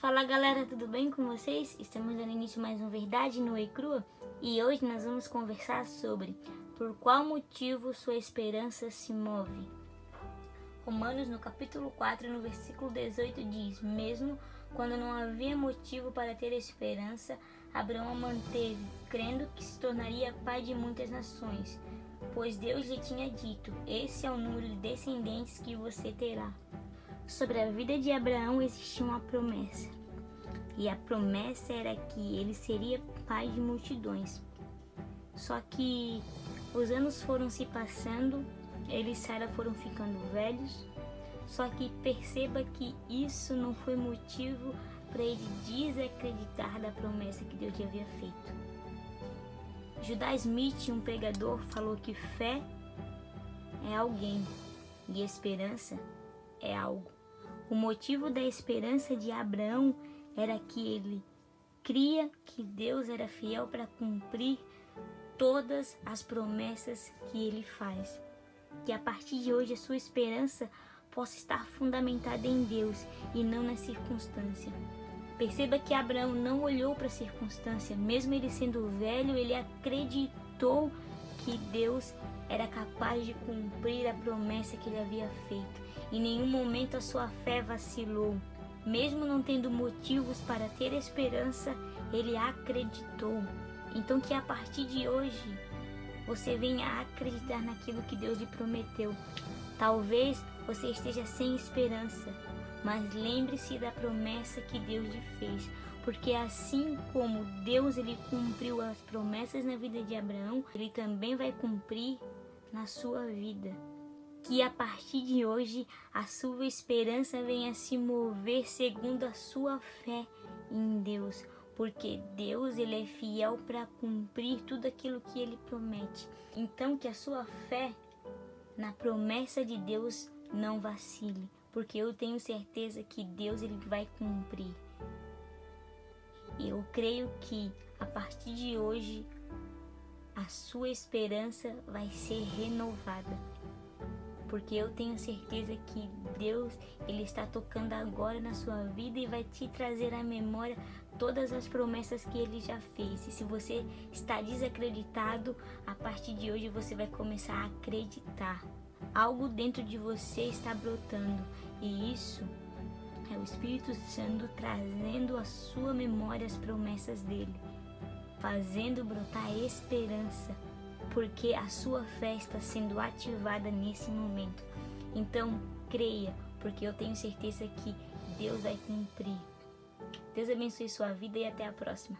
Fala galera, tudo bem com vocês? Estamos dando início mais uma Verdade no e Crua e hoje nós vamos conversar sobre por qual motivo sua esperança se move. Romanos no capítulo 4, no versículo 18 diz: Mesmo quando não havia motivo para ter esperança, Abraão manteve, crendo que se tornaria pai de muitas nações, pois Deus lhe tinha dito: Esse é o número de descendentes que você terá. Sobre a vida de Abraão existia uma promessa. E a promessa era que ele seria pai de multidões. Só que os anos foram se passando, ele e Sara foram ficando velhos. Só que perceba que isso não foi motivo para ele desacreditar da promessa que Deus lhe havia feito. Judá Smith, um pregador, falou que fé é alguém e esperança é algo. O motivo da esperança de Abraão era que ele cria que Deus era fiel para cumprir todas as promessas que ele faz. Que a partir de hoje a sua esperança possa estar fundamentada em Deus e não na circunstância. Perceba que Abraão não olhou para a circunstância, mesmo ele sendo velho, ele acreditou que Deus era capaz de cumprir a promessa que ele havia feito. Em nenhum momento a sua fé vacilou. Mesmo não tendo motivos para ter esperança, ele acreditou. Então que a partir de hoje você venha acreditar naquilo que Deus lhe prometeu. Talvez você esteja sem esperança, mas lembre-se da promessa que Deus lhe fez, porque assim como Deus ele cumpriu as promessas na vida de Abraão, ele também vai cumprir na sua vida que a partir de hoje a sua esperança venha se mover segundo a sua fé em Deus, porque Deus ele é fiel para cumprir tudo aquilo que ele promete. Então que a sua fé na promessa de Deus não vacile, porque eu tenho certeza que Deus ele vai cumprir. Eu creio que a partir de hoje a sua esperança vai ser renovada porque eu tenho certeza que Deus ele está tocando agora na sua vida e vai te trazer à memória todas as promessas que ele já fez. E se você está desacreditado, a partir de hoje você vai começar a acreditar. Algo dentro de você está brotando e isso é o Espírito Santo trazendo à sua memória as promessas dele, fazendo brotar esperança porque a sua fé está sendo ativada nesse momento. Então, creia, porque eu tenho certeza que Deus vai cumprir. Deus abençoe sua vida e até a próxima.